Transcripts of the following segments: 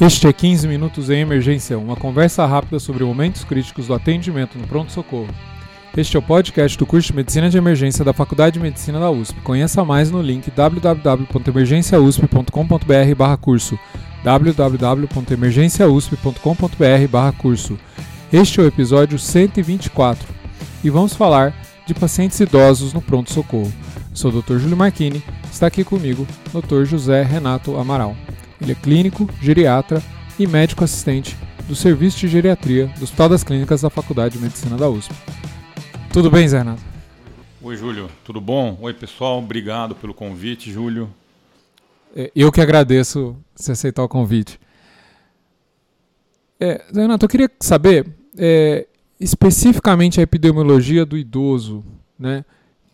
Este é 15 Minutos em Emergência, uma conversa rápida sobre momentos críticos do atendimento no pronto-socorro. Este é o podcast do curso de Medicina de Emergência da Faculdade de Medicina da USP. Conheça mais no link www.emergenciausp.com.br curso www.emergenciausp.com.br curso. Este é o episódio 124 e vamos falar de pacientes idosos no pronto-socorro. Sou o Dr. Júlio Marchini, está aqui comigo Dr. José Renato Amaral. Ele é clínico, geriatra e médico assistente do Serviço de Geriatria do Hospital das Clínicas da Faculdade de Medicina da USP. Tudo bem, Zé Renato? Oi, Júlio. Tudo bom? Oi, pessoal. Obrigado pelo convite, Júlio. É, eu que agradeço você aceitar o convite. É, Zé Renato, eu queria saber é, especificamente a epidemiologia do idoso, né?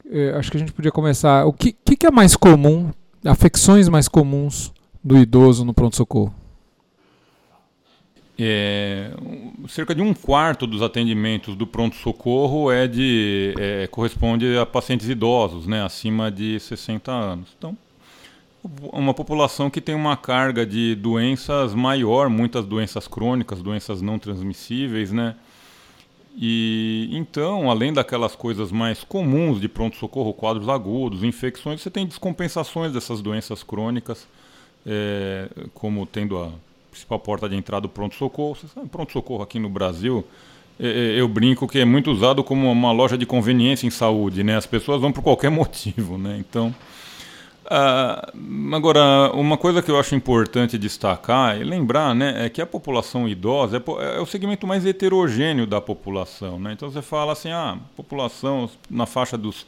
É, acho que a gente podia começar. O que, que, que é mais comum, afecções mais comuns do idoso no pronto-socorro? É, cerca de um quarto dos atendimentos do pronto-socorro é de é, corresponde a pacientes idosos, né, acima de 60 anos. Então, uma população que tem uma carga de doenças maior, muitas doenças crônicas, doenças não transmissíveis, né? E então, além daquelas coisas mais comuns de pronto-socorro, quadros agudos, infecções, você tem descompensações dessas doenças crônicas é, como tendo a principal porta de entrada do pronto-socorro. Pronto-socorro aqui no Brasil, é, é, eu brinco que é muito usado como uma loja de conveniência em saúde, né? As pessoas vão por qualquer motivo, né? Então, ah, agora, uma coisa que eu acho importante destacar e lembrar, né, é que a população idosa é, é, o segmento mais heterogêneo da população, né? Então você fala assim, ah, população na faixa dos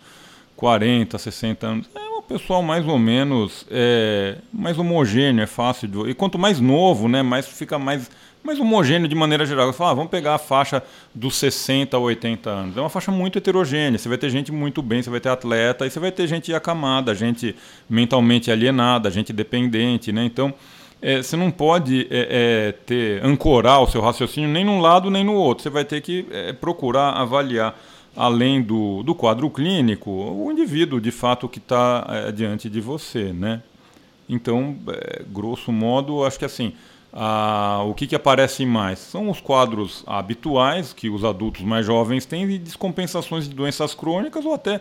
40, 60 anos, é pessoal mais ou menos é, mais homogêneo, é fácil de. E quanto mais novo, né, mais fica mais, mais homogêneo de maneira geral. Eu falo, ah, vamos pegar a faixa dos 60 a 80 anos. É uma faixa muito heterogênea. Você vai ter gente muito bem, você vai ter atleta, e você vai ter gente acamada, gente mentalmente alienada, gente dependente, né? Então. É, você não pode é, é, ter ancorar o seu raciocínio nem num lado nem no outro. Você vai ter que é, procurar avaliar além do, do quadro clínico, o indivíduo de fato que está é, diante de você, né? Então, é, grosso modo, acho que assim, a, o que, que aparece mais? São os quadros habituais que os adultos mais jovens têm de descompensações de doenças crônicas ou até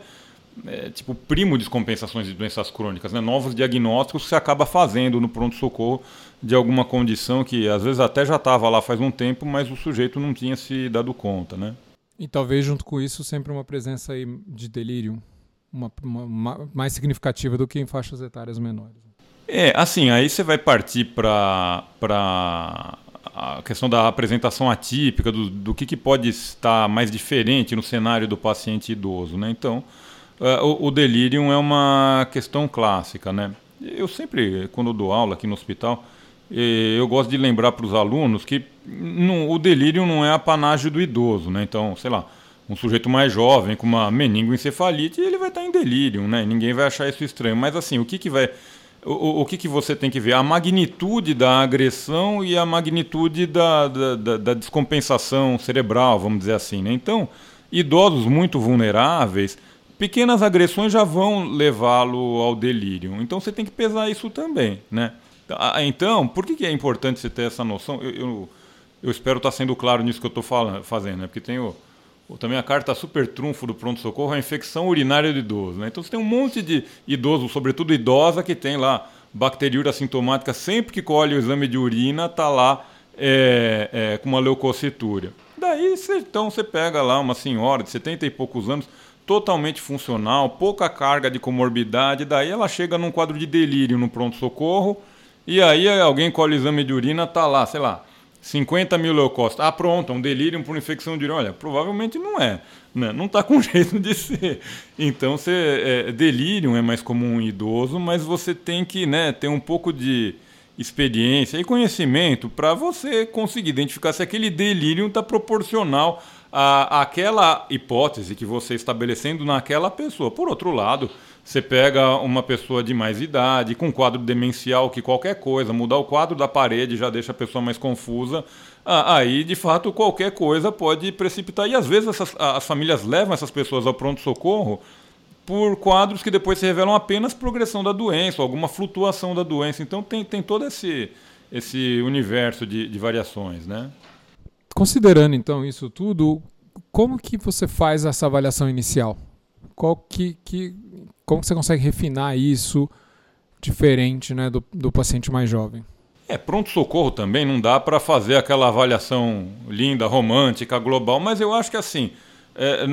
é, tipo primo descompensações de doenças crônicas, né? novos diagnósticos que você acaba fazendo no pronto-socorro de alguma condição que às vezes até já estava lá faz um tempo, mas o sujeito não tinha se dado conta, né? E talvez junto com isso sempre uma presença aí de delírio uma, uma, uma, mais significativa do que em faixas etárias menores. É, assim, aí você vai partir para a questão da apresentação atípica, do, do que, que pode estar mais diferente no cenário do paciente idoso. Né? Então, uh, o, o delírio é uma questão clássica. Né? Eu sempre, quando dou aula aqui no hospital, eu gosto de lembrar para os alunos que não, o delírio não é apanágio do idoso, né? Então, sei lá, um sujeito mais jovem com uma meningoencefalite, ele vai estar em delírio, né? Ninguém vai achar isso estranho. Mas assim, o que, que vai o, o que, que você tem que ver? A magnitude da agressão e a magnitude da, da, da, da descompensação cerebral, vamos dizer assim. Né? Então, idosos muito vulneráveis, pequenas agressões já vão levá-lo ao delírio. Então você tem que pesar isso também. Né? Ah, então, por que, é importante você ter essa noção? Eu, eu, eu espero estar sendo claro nisso que eu estou fazendo, né? porque tem o, também a carta super trunfo do pronto-socorro, a infecção urinária do idoso. Né? Então você tem um monte de idoso, sobretudo idosa, que tem lá bacteriúria assintomática, sempre que colhe o exame de urina, está lá é, é, com uma leucocitúria. Daí, você, então, você pega lá uma senhora de 70 e poucos anos, totalmente funcional, pouca carga de comorbidade, daí ela chega num quadro de delírio no pronto-socorro, e aí alguém colhe o exame de urina, tá lá, sei lá, 50 mil leucócitos. Ah, pronto, um delírio por infecção de urina. Olha, provavelmente não é. Né? Não está com jeito de ser. Então, você, é, delírio é mais comum em idoso, mas você tem que né, ter um pouco de experiência e conhecimento para você conseguir identificar se aquele delírio está proporcional à, àquela hipótese que você estabelecendo naquela pessoa. Por outro lado, você pega uma pessoa de mais idade, com quadro demencial, que qualquer coisa, mudar o quadro da parede já deixa a pessoa mais confusa. Aí, de fato, qualquer coisa pode precipitar. E às vezes essas, as famílias levam essas pessoas ao pronto-socorro por quadros que depois se revelam apenas progressão da doença, alguma flutuação da doença. Então tem, tem todo esse, esse universo de, de variações, né? Considerando então isso tudo, como que você faz essa avaliação inicial? Qual que, que, como que você consegue refinar isso diferente né, do, do paciente mais jovem? É, pronto-socorro também não dá para fazer aquela avaliação linda, romântica, global, mas eu acho que assim, é,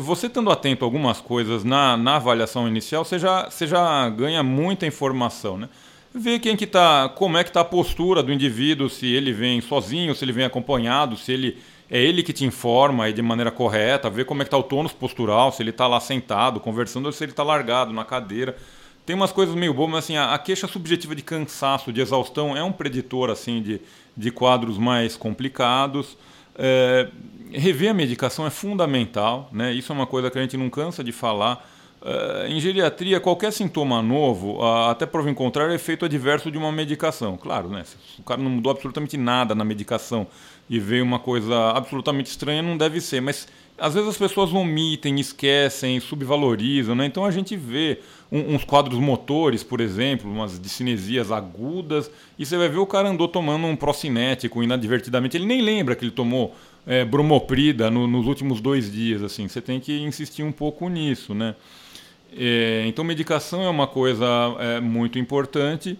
você estando atento a algumas coisas na, na avaliação inicial, você já, você já ganha muita informação, né? Ver quem que tá, como é que está a postura do indivíduo, se ele vem sozinho, se ele vem acompanhado, se ele é ele que te informa aí de maneira correta, ver como é que está o tônus postural, se ele está lá sentado, conversando, ou se ele está largado na cadeira. Tem umas coisas meio bobas, mas assim, a, a, queixa subjetiva de cansaço, de exaustão, é um preditor assim de, de quadros mais complicados. É, rever a medicação é fundamental, né? isso é uma coisa que a gente não cansa de falar. É, em geriatria, qualquer sintoma novo, até prova em contrário, é efeito adverso de uma medicação. Claro, né? se o cara não mudou absolutamente nada na medicação e veio uma coisa absolutamente estranha, não deve ser. Mas às vezes as pessoas omitem, esquecem, subvalorizam, né? Então a gente vê um, uns quadros motores, por exemplo, umas discinesias agudas, e você vai ver o cara andou tomando um procinético inadvertidamente, ele nem lembra que ele tomou é, bromoprida no, nos últimos dois dias, assim. Você tem que insistir um pouco nisso, né? É, então medicação é uma coisa é, muito importante.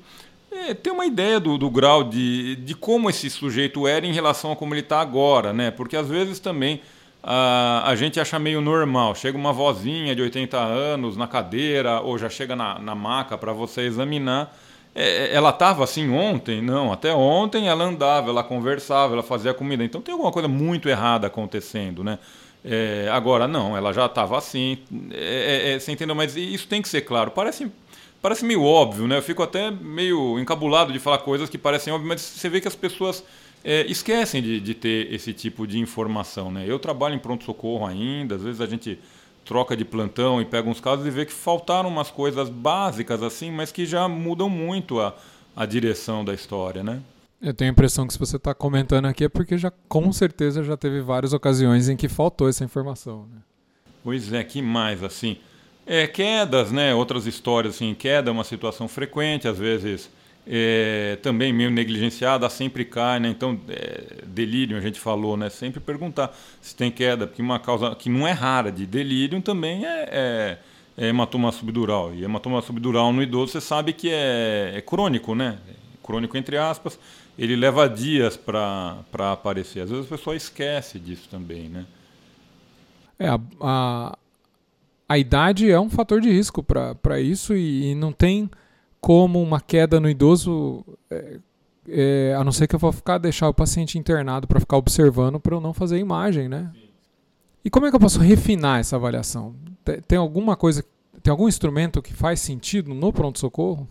É, ter uma ideia do, do grau de, de como esse sujeito era em relação a como ele está agora, né? Porque às vezes também a, a gente acha meio normal. Chega uma vozinha de 80 anos na cadeira ou já chega na, na maca para você examinar. É, ela estava assim ontem? Não, até ontem ela andava, ela conversava, ela fazia comida. Então tem alguma coisa muito errada acontecendo, né? É, agora, não, ela já estava assim. É, é, é, você entendeu? Mas isso tem que ser claro. Parece, parece meio óbvio, né? Eu fico até meio encabulado de falar coisas que parecem óbvias, mas você vê que as pessoas é, esquecem de, de, ter esse tipo de informação. Né? Eu trabalho em pronto-socorro ainda, às vezes a gente troca de plantão e pega uns casos e vê que faltaram umas coisas básicas assim, mas que já mudam muito a, a direção da história, né? Eu tenho a impressão que se você está comentando aqui é porque já com certeza já teve várias ocasiões em que faltou essa informação. Né? Pois é, que mais assim? É, quedas, né? Outras histórias assim, queda é uma situação frequente, às vezes é, também meio negligenciada, sempre cai, né? Então, é, delírio, a gente falou, né? Sempre perguntar se tem queda, porque uma causa que não é rara de delírio também é, é, é hematoma subdural. E hematoma subdural no idoso, você sabe que é, é crônico, né? Crônico entre aspas, ele leva dias para aparecer. Às vezes a pessoa esquece disso também, né? É, a, a, a idade é um fator de risco para isso e, e não tem como uma queda no idoso, é, é, a não ser que eu vou ficar deixar o paciente internado para ficar observando para eu não fazer imagem, né? E como é que eu posso refinar essa avaliação? Tem alguma coisa, tem algum instrumento que faz sentido no pronto socorro?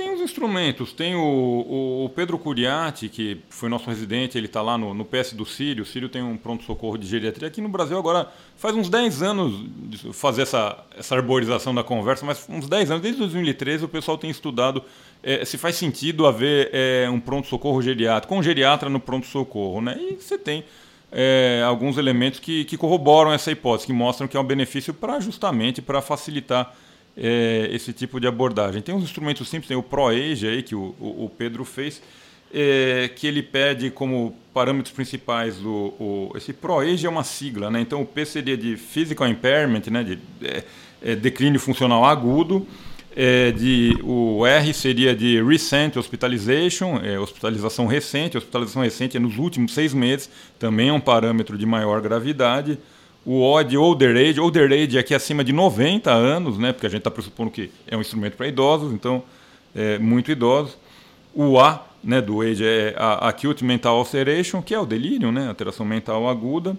Tem os instrumentos, tem o, o, o Pedro Curiati, que foi nosso residente, ele está lá no, no PS do Sírio. O Sírio tem um pronto-socorro de geriatria. Aqui no Brasil agora faz uns 10 anos de fazer essa, essa arborização da conversa, mas uns 10 anos, desde 2013 o pessoal tem estudado é, se faz sentido haver é, um pronto-socorro geriátrico, com um geriatra no pronto-socorro. Né? E você tem é, alguns elementos que, que corroboram essa hipótese, que mostram que é um benefício para justamente para facilitar é, esse tipo de abordagem. Tem uns instrumentos simples, tem o ProAge aí que o, o, o Pedro fez, é, que ele pede como parâmetros principais do o, esse ProAge é uma sigla, né? Então o P seria de physical impairment, né? De é, é declínio funcional agudo. É, de, o R seria de recent hospitalization, é, hospitalização recente. Hospitalização recente é nos últimos seis meses, também é um parâmetro de maior gravidade o O de Older Age. Older Age é aqui acima de 90 anos, né? Porque a gente está pressupondo que é um instrumento para idosos, então é muito idosos. O A né, do Age é a Acute Mental Ulceration, que é o delírio, né? Alteração mental aguda.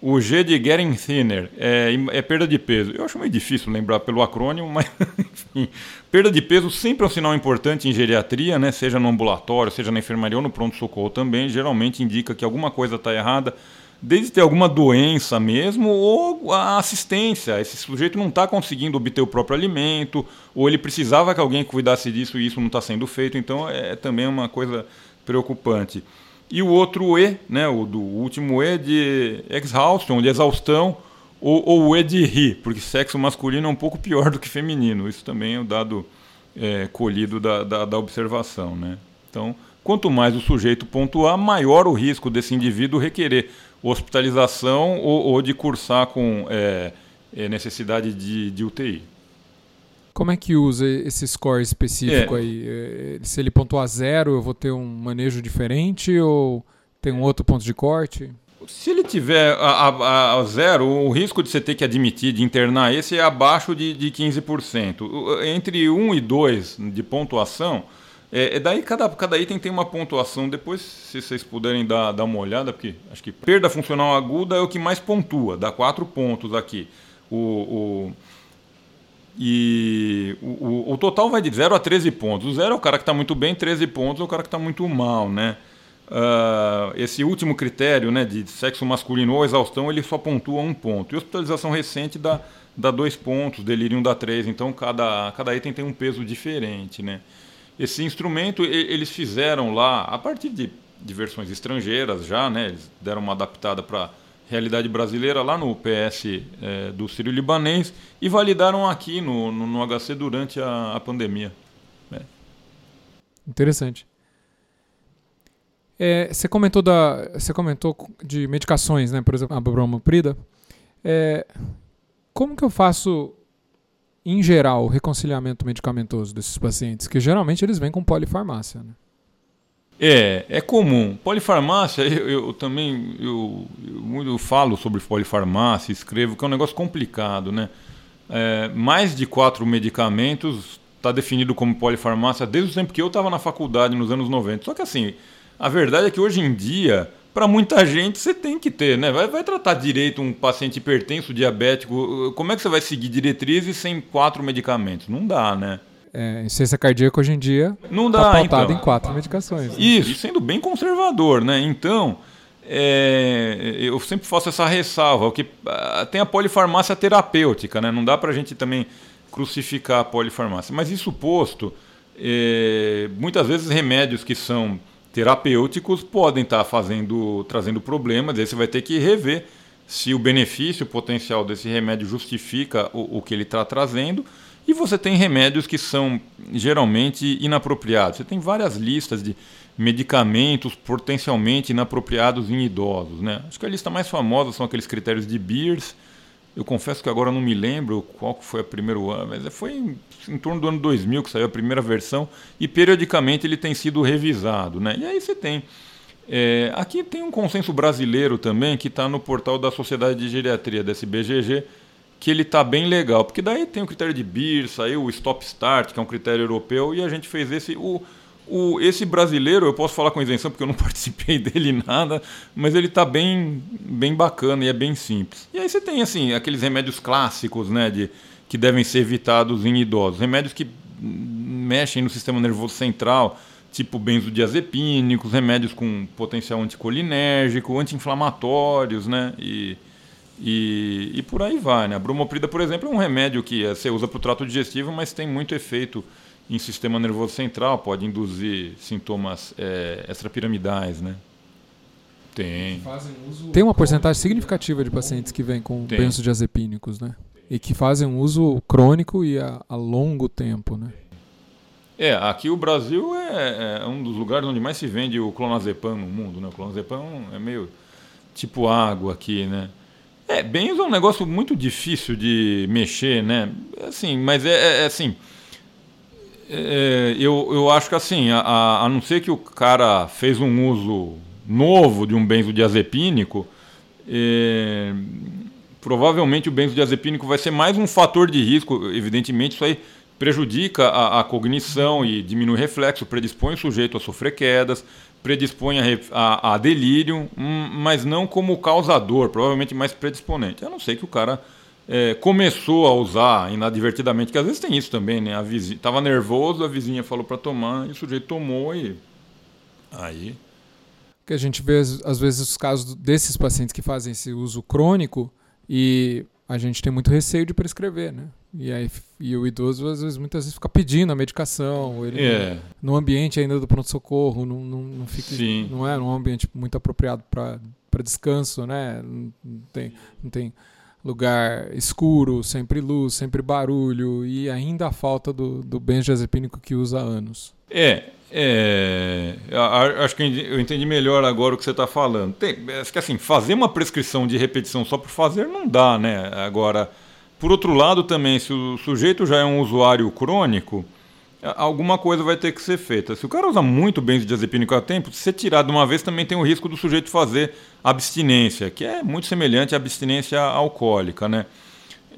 O G de Getting Thinner é, é, perda de peso. Eu acho meio difícil lembrar pelo acrônimo, mas enfim. Perda de peso sempre é um sinal importante em geriatria, né? seja no ambulatório, seja na enfermaria ou no pronto-socorro também. Geralmente indica que alguma coisa está errada desde ter alguma doença mesmo ou a assistência. Esse sujeito não está conseguindo obter o próprio alimento, ou ele precisava que alguém cuidasse disso e isso não está sendo feito, então é também uma coisa preocupante. E o outro E, né, o do último E de exhaustion, de exaustão, ou, ou o E de ri, porque sexo masculino é um pouco pior do que feminino. Isso também é o dado é, colhido da, da, da observação. Né? Então, quanto mais o sujeito pontuar, maior o risco desse indivíduo requerer hospitalização ou, ou de cursar com é, é, necessidade de, de UTI. Como é que usa esse score específico é. aí? É, se ele pontuar zero, eu vou ter um manejo diferente ou tem um outro ponto de corte? Se ele tiver a, a, a, zero, o risco de você ter que admitir, de internar esse é abaixo de, de 15%. Entre 1 e 2 de pontuação, é, é, daí cada, cada item tem uma pontuação. Depois, se vocês puderem dar, dar uma olhada, porque acho que perda funcional aguda é o que mais pontua, dá 4 pontos aqui. O, o e o, o, o, total vai de 0 a 13 pontos. O 0 é o cara que está muito bem, 13 pontos é o cara que está muito mal, né? Uh, esse último critério né, de sexo masculino ou exaustão, ele só pontua um ponto. E hospitalização recente dá, dá dois pontos, delírio dá três. Então cada, cada item tem um peso diferente, né? Esse instrumento eles fizeram lá, a partir de, de versões estrangeiras já, né? Eles deram uma adaptada para realidade brasileira lá no PS é, do Sírio Libanês e validaram aqui no, no, no HC durante a, a pandemia. É. Interessante. É, você comentou da, você comentou de medicações, né? Por exemplo, a bromoprida. É, como que eu faço, em geral, o reconciliamento medicamentoso desses pacientes? Que geralmente eles vêm com polifarmácia, né? É, é comum. Polifarmácia, eu, eu também eu, eu, eu, falo sobre polifarmácia, escrevo, que é um negócio complicado, né? É, mais de quatro medicamentos está definido como polifarmácia desde o tempo que eu estava na faculdade, nos anos 90. Só que assim, a verdade é que hoje em dia, para muita gente, você tem que ter, né? Vai, vai tratar direito um paciente hipertenso, diabético. Como é que você vai seguir diretrizes sem quatro medicamentos? Não dá, né? é, insuficiência cardíaca hoje em dia não dá, tá pautado então. em quatro medicações. Né? Isso, sendo bem conservador, né? Então, é, eu sempre faço essa ressalva, que ah, tem a polifarmácia terapêutica, né? Não dá para a gente também crucificar a polifarmácia. Mas isso posto, é, muitas vezes remédios que são terapêuticos podem estar tá fazendo, trazendo problemas, aí você vai ter que rever se o benefício potencial desse remédio justifica o, o que ele está trazendo e você tem remédios que são geralmente inapropriados. Você tem várias listas de medicamentos potencialmente inapropriados em idosos. Né? Acho que a lista mais famosa são aqueles critérios de Beers. Eu confesso que agora não me lembro qual foi o primeiro ano, mas foi em, em, torno do ano 2000 que saiu a primeira versão e periodicamente ele tem sido revisado. Né? E aí você tem. É, aqui tem um consenso brasileiro também que está no portal da Sociedade de Geriatria, desse BGG, que ele está bem legal. Porque daí tem o critério de BIR, saiu o Stop Start, que é um critério europeu, e a gente fez esse. O, o, esse brasileiro, eu posso falar com isenção porque eu não participei dele nada, mas ele está bem, bem bacana e é bem simples. E aí você tem assim aqueles remédios clássicos, né, de, que devem ser evitados em idosos, remédios que mexem no sistema nervoso central, tipo benzodiazepínicos, remédios com potencial anticolinérgico, anti-inflamatórios, né, e e, e por aí vai. Né? A bromoprida, por exemplo, é um remédio que eh, você usa para o trato digestivo, mas tem muito efeito em sistema nervoso central, pode induzir sintomas é, extrapiramidais, né? Tem. Tem uma porcentagem significativa de pacientes que vêm com Tem. benzodiazepínicos, né? E que fazem um uso crônico e a, a longo tempo, né? É, aqui o Brasil é, é, um dos lugares onde mais se vende o clonazepam no mundo, né? O clonazepam é meio tipo água aqui, né? É, benzo é um negócio muito difícil de mexer, né? Assim, mas é, é, é assim. É, eu, eu acho que assim, a, a não ser que o cara fez um uso novo de um benzodiazepínico, é, provavelmente o benzodiazepínico vai ser mais um fator de risco. Evidentemente, isso aí prejudica a, a cognição e diminui o reflexo, predispõe o sujeito a sofrer quedas, predispõe a, a, a delírio, hum, mas não como causador, provavelmente mais predisponente. A não ser que o cara é, começou a usar inadvertidamente, que às vezes tem isso também, né? A vizinha estava nervoso, a vizinha falou para tomar e o sujeito tomou e aí que a gente vê às vezes os casos desses pacientes que fazem esse uso crônico e a gente tem muito receio de prescrever, né? E, aí, e o idoso, às vezes, muitas vezes fica pedindo a medicação. Ele é. no, ambiente ainda do pronto-socorro, não, não, não, fica, Sim. não é um ambiente muito apropriado para descanso, né? Não, tem, não tem lugar escuro, sempre luz, sempre barulho e ainda a falta do, do benzodiazepínico que usa há anos. É, É, acho que eu entendi melhor agora o que você está falando. Tem, acho que assim, fazer uma prescrição de repetição só por fazer não dá, né? Agora, por outro lado também, se o sujeito já é um usuário crônico, alguma coisa vai ter que ser feita. Se o cara usa muito benzodiazepínico a tempo, se você tirar de uma vez também tem o risco do sujeito fazer abstinência, que é muito semelhante à abstinência alcoólica, né?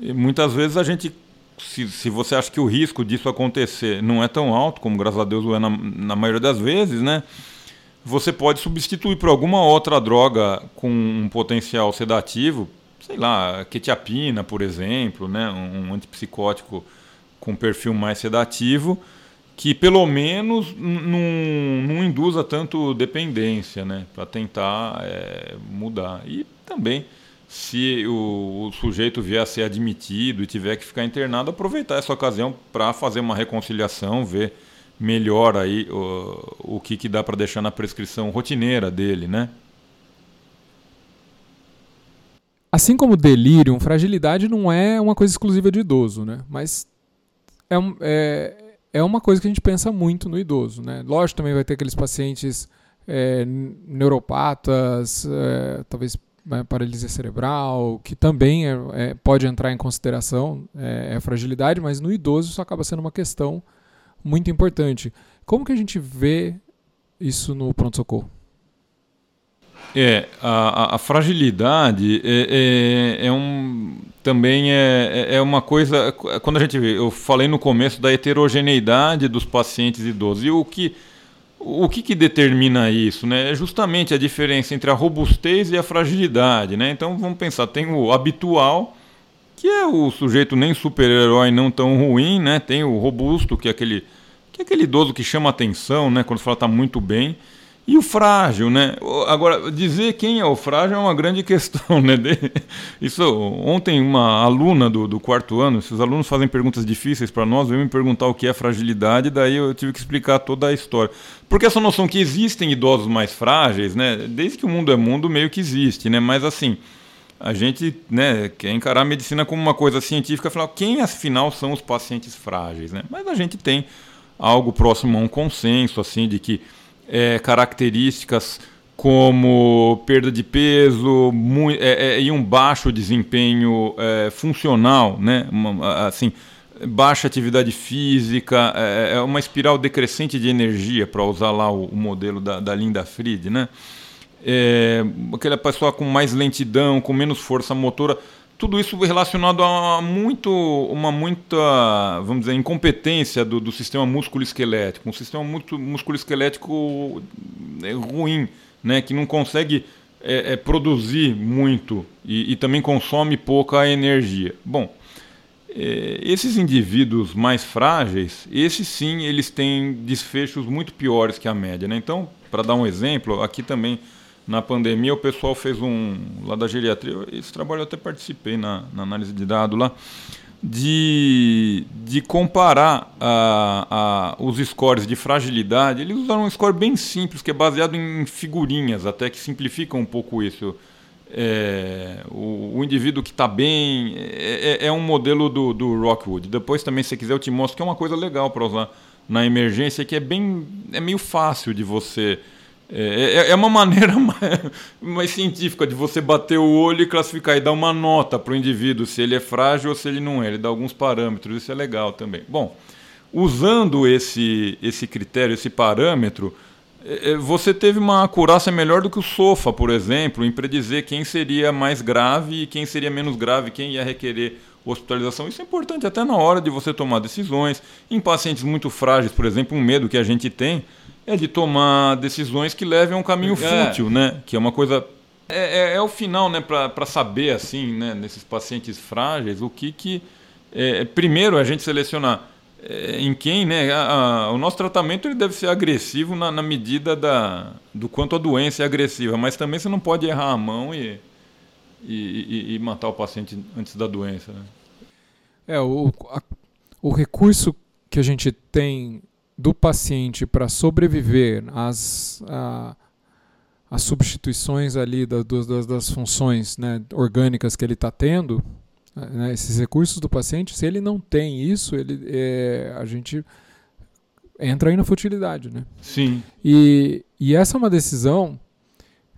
E muitas vezes a gente se, se você acha que o risco disso acontecer não é tão alto, como graças a Deus é na, na maioria das vezes, né? Você pode substituir por alguma outra droga com um potencial sedativo, sei lá, quetiapina, por exemplo, né? um, um antipsicótico com perfil mais sedativo, que pelo menos não, induza tanto dependência, né? Para tentar é, mudar. E também se o, o, sujeito vier a ser admitido e tiver que ficar internado, aproveitar essa ocasião para fazer uma reconciliação, ver melhor aí o, o que, que dá para deixar na prescrição rotineira dele, né? Assim como delírio, fragilidade não é uma coisa exclusiva de idoso, né? Mas é, é, é uma coisa que a gente pensa muito no idoso, né? Lógico, também vai ter aqueles pacientes é, neuropatas, é, talvez né, paralisia cerebral, que também é, é, pode entrar em consideração, é, é, fragilidade, mas no idoso isso acaba sendo uma questão muito importante. Como que a gente vê isso no pronto-socorro? É, a, a fragilidade é, é, é, um, também é, é, é uma coisa. Quando a gente vê, eu falei no começo da heterogeneidade dos pacientes idosos. E o que o que, que, determina isso? Né? É justamente a diferença entre a robustez e a fragilidade. Né? Então vamos pensar, tem o habitual, que é o sujeito nem super-herói não tão ruim, né? tem o robusto, que é aquele, que é aquele idoso que chama atenção né? quando fala está muito bem. E o frágil, né? Agora, dizer quem é o frágil é uma grande questão, né? Isso, ontem uma aluna do, do quarto ano, esses alunos fazem perguntas difíceis para nós, veio me perguntar o que é fragilidade, daí eu tive que explicar toda a história. Porque essa noção que existem idosos mais frágeis, né? Desde que o mundo é mundo, meio que existe, né? Mas assim, a gente né, quer encarar a medicina como uma coisa científica, falar quem afinal são os pacientes frágeis, né? Mas a gente tem algo próximo a um consenso, assim, de que é, características como perda de peso é, é, e um baixo desempenho é, funcional, né? Uma, assim, baixa atividade física, é, é uma espiral decrescente de energia, para usar lá o, o, modelo da, da Linda Fried, né? É, aquela pessoa com mais lentidão, com menos força motora, tudo isso relacionado a muito, uma muita, vamos dizer, incompetência do, do sistema músculo-esquelético, um sistema músculo-esquelético é, ruim, né, que não consegue é, é, produzir muito e, e, também consome pouca energia. Bom, é, esses indivíduos mais frágeis, esses sim, eles têm desfechos muito piores que a média. Né? Então, para dar um exemplo, aqui também na pandemia, o pessoal fez um, lá da geriatria, esse trabalho eu até participei na, na análise de dados lá, de, de comparar a, a, os scores de fragilidade. Eles usaram um score bem simples, que é baseado em figurinhas, até que simplifica um pouco isso. É, o, o, indivíduo que está bem é, é, é, um modelo do, do Rockwood. Depois também, se quiser, eu te mostro que é uma coisa legal para usar na emergência, que é bem é meio fácil de você é, é, é uma maneira mais, mais, científica de você bater o olho e classificar e dar uma nota para o indivíduo, se ele é frágil ou se ele não é. Ele dá alguns parâmetros, isso é legal também. Bom, usando esse, esse critério, esse parâmetro, é, é, você teve uma acurácia melhor do que o SOFA, por exemplo, em predizer quem seria mais grave e quem seria menos grave, quem ia requerer hospitalização. Isso é importante até na hora de você tomar decisões. Em pacientes muito frágeis, por exemplo, um medo que a gente tem é de tomar decisões que levem a um caminho é. fútil, né? Que é uma coisa é, é, é, o final, né, para saber assim, né, nesses pacientes frágeis, o que que é, primeiro a gente selecionar é, em quem, né, a, a, o nosso tratamento ele deve ser agressivo na, na, medida da, do quanto a doença é agressiva, mas também você não pode errar a mão e, e, e matar o paciente antes da doença. Né? É o, a, o recurso que a gente tem do paciente para sobreviver às, a, às substituições ali da, das, das funções né, orgânicas que ele está tendo, né, esses recursos do paciente, se ele não tem isso, ele, é, a gente entra aí na futilidade, né? Sim. E, e essa é uma decisão,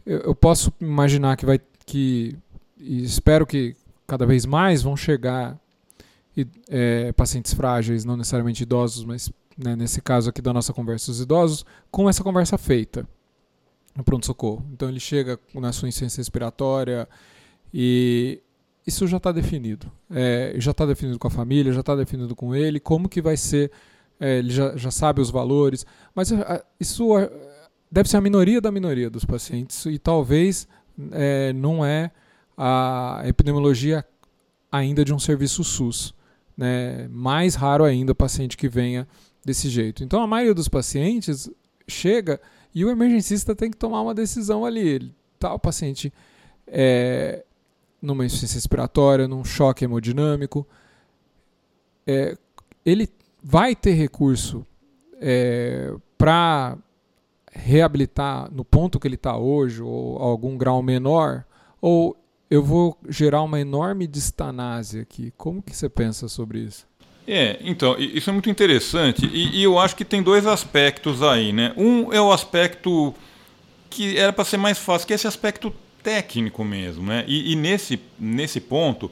eu, eu posso imaginar que vai, que, e espero que cada vez mais vão chegar é, pacientes frágeis, não necessariamente idosos, mas né, nesse caso aqui da nossa conversa, os idosos, com essa conversa feita no pronto-socorro. Então ele chega na sua insuficiência respiratória e isso já está definido. É, já está definido com a família, já está definido com ele, como que vai ser, é, ele já, já sabe os valores, mas é, isso é, deve ser a minoria da minoria dos pacientes e talvez é, não é a epidemiologia ainda de um serviço SUS. Né? Mais raro ainda o paciente que venha desse jeito. Então a maioria dos pacientes chega e o emergencista tem que tomar uma decisão ali. Ele, tá, o paciente é, numa insuficiência respiratória, num choque hemodinâmico, é, ele vai ter recurso é, para reabilitar no ponto que ele está hoje, ou algum grau menor, ou eu vou gerar uma enorme distanásia aqui. Como que você pensa sobre isso? É, então, isso é muito interessante e, e, eu acho que tem dois aspectos aí, né? Um é o aspecto que era para ser mais fácil, que é esse aspecto técnico mesmo, né? E, e, nesse, nesse ponto,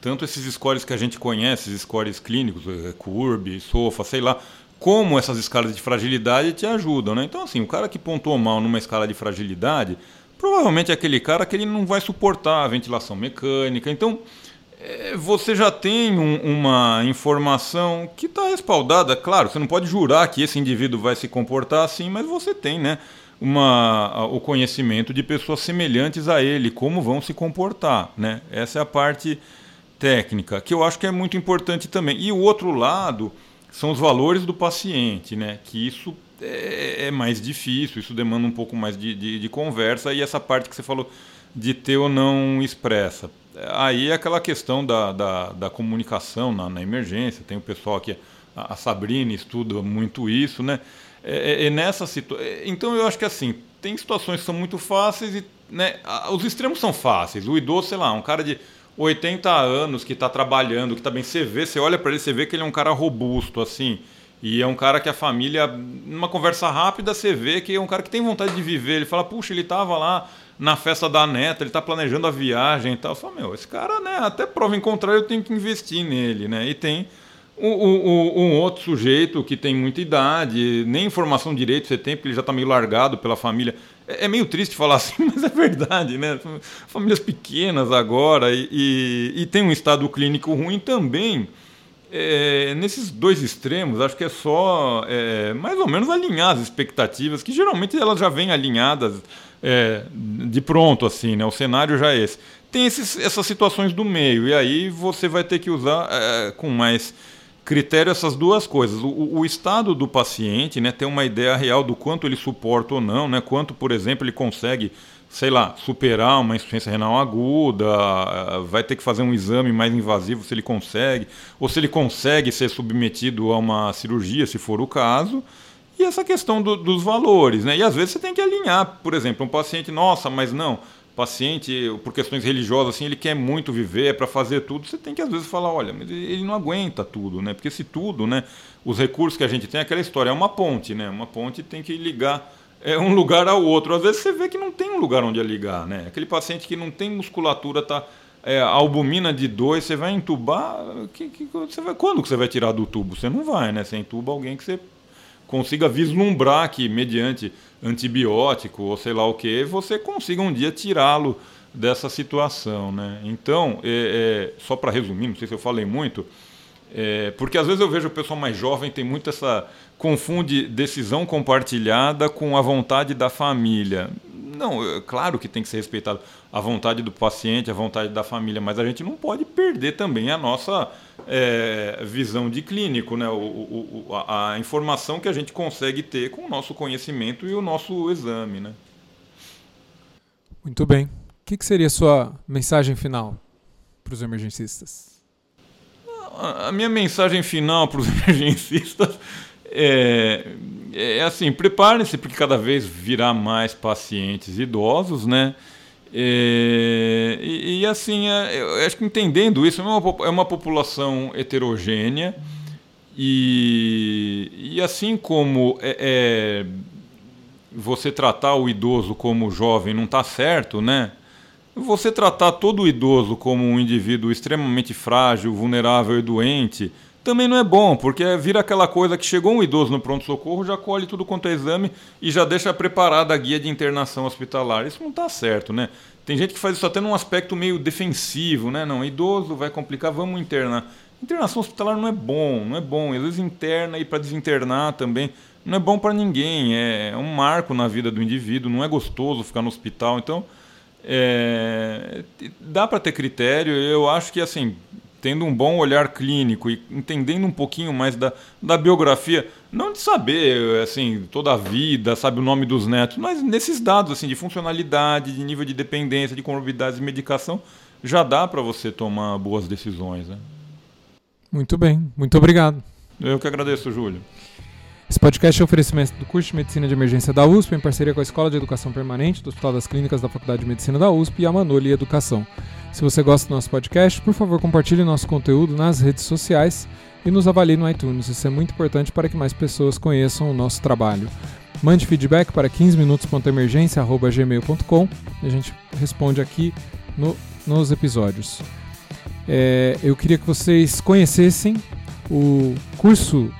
tanto esses scores que a gente conhece, esses scores clínicos, é, CURB, SOFA, sei lá, como essas escalas de fragilidade te ajudam, né? Então, assim, o cara que pontuou mal numa escala de fragilidade, provavelmente é aquele cara que ele não vai suportar a ventilação mecânica. Então, você já tem um, uma informação que está respaldada. Claro, você não pode jurar que esse indivíduo vai se comportar assim, mas você tem, né? Uma, o conhecimento de pessoas semelhantes a ele, como vão se comportar. Né? Essa é a parte técnica, que eu acho que é muito importante também. E o outro lado são os valores do paciente, né? que isso é, é, mais difícil, isso demanda um pouco mais de, de, de, conversa e essa parte que você falou de ter ou não expressa. Aí é aquela questão da, da, da comunicação na, na, emergência, tem o pessoal aqui, a, a Sabrina estuda muito isso, né? É, é, é nessa situação. É, então eu acho que assim, tem situações que são muito fáceis e né, os extremos são fáceis. O idoso, sei lá, um cara de 80 anos que está trabalhando, que está bem, você vê, você olha para ele, você vê que ele é um cara robusto, assim. E é um cara que a família, numa conversa rápida, você vê que é um cara que tem vontade de viver. Ele fala, puxa, ele estava lá na festa da neta, ele está planejando a viagem e tal. Eu falo, meu, esse cara, né, até prova em contrário, eu tenho que investir nele, né? E tem um, um, um, outro sujeito que tem muita idade, nem informação direito você tem, porque ele já está meio largado pela família. É, é, meio triste falar assim, mas é verdade, né? Famílias pequenas agora e, e, e tem um estado clínico ruim também é, nesses dois extremos, acho que é só é, mais ou menos alinhar as expectativas, que geralmente elas já vêm alinhadas é, de pronto, assim, né? O cenário já é esse. Tem esses, essas situações do meio, e aí você vai ter que usar é, com mais critério essas duas coisas. O, o, estado do paciente, né, ter uma ideia real do quanto ele suporta ou não, né? Quanto, por exemplo, ele consegue sei lá, superar uma insuficiência renal aguda, eh, vai ter que fazer um exame mais invasivo se ele consegue, ou se ele consegue ser submetido a uma cirurgia, se for o caso. E essa questão do, dos valores, né? E às vezes você tem que alinhar, por exemplo, um paciente, nossa, mas não, paciente, por questões religiosas, assim, ele quer muito viver, é para fazer tudo, você tem que às vezes falar, olha, mas ele não aguenta tudo, né? Porque se tudo, né, os recursos que a gente tem, aquela história é uma ponte, né? Uma ponte tem que ligar é um lugar ao outro. Às vezes você vê que não tem um lugar onde ligar, né? Aquele paciente que não tem musculatura, tá é, albumina de 2, você vai entubar, que, que, você vai, quando que você vai tirar do tubo? Você não vai, né? Você entuba alguém que você consiga vislumbrar que mediante antibiótico ou sei lá o que, você consiga um dia tirá-lo dessa situação, né? Então, é, é, só para resumir, não sei se eu falei muito, é, porque às vezes eu vejo o pessoal mais jovem tem muito essa confunde decisão compartilhada com a vontade da família. Não, é claro que tem que ser respeitado a vontade do paciente, a vontade da família, mas a gente não pode perder também a nossa é, visão de clínico, né? O, o, a, a, informação que a gente consegue ter com o nosso conhecimento e o nosso exame. Né? Muito bem. O que, que seria a sua mensagem final para os emergencistas? A minha mensagem final para os emergencistas é, é assim, preparem-se porque cada vez virá mais pacientes idosos, né? É, e, e, assim, é, eu acho que entendendo isso, é uma, é uma população heterogênea e, e assim como é, é, você tratar o idoso como jovem não está certo, né? Você tratar todo o idoso como um indivíduo extremamente frágil, vulnerável e doente também não é bom, porque vira aquela coisa que chegou um idoso no pronto-socorro, já colhe tudo quanto é exame e já deixa preparada a guia de internação hospitalar. Isso não está certo, né? Tem gente que faz isso até num aspecto meio defensivo, né? Não, idoso vai complicar, vamos internar. Internação hospitalar não é bom, não é bom. Às vezes interna e para desinternar também não é bom para ninguém. É um marco na vida do indivíduo, não é gostoso ficar no hospital. Então, é, dá para ter critério. Eu acho que assim tendo um bom olhar clínico e entendendo um pouquinho mais da, da biografia, não de saber assim toda a vida, sabe o nome dos netos, mas nesses dados assim de funcionalidade, de nível de dependência, de comorbidades e medicação, já dá para você tomar boas decisões. Né? Muito bem, muito obrigado. Eu que agradeço, Júlio. Esse podcast é um oferecimento do curso de Medicina de Emergência da USP, em parceria com a Escola de Educação Permanente do Hospital das Clínicas da Faculdade de Medicina da USP e a Manoli Educação. Se você gosta do nosso podcast, por favor, compartilhe nosso conteúdo nas redes sociais e nos avalie no iTunes. Isso é muito importante para que mais pessoas conheçam o nosso trabalho. Mande feedback para 15minutos.emergência.gmail.com e a gente responde aqui no, nos episódios. É, eu queria que vocês conhecessem o curso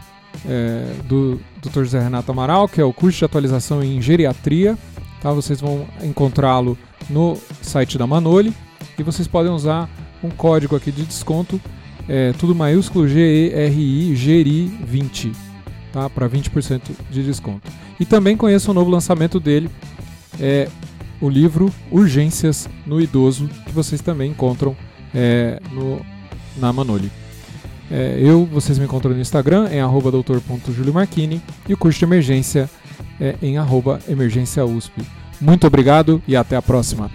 é, do Dr. José Renato Amaral, que é o curso de atualização em geriatria. Tá? Vocês vão encontrá-lo no site da Manoli e vocês podem usar um código aqui de desconto, é, tudo maiúsculo G-E-R-I, GERI20, tá? para 20% de desconto. E também conheça o novo lançamento dele, é o livro Urgências no Idoso, que vocês também encontram é, no, na Manoli. É, eu, vocês me encontram no Instagram em arroba doutor.juliomarchini e o curso de emergência é em arroba emergência USP. Muito obrigado e até a próxima.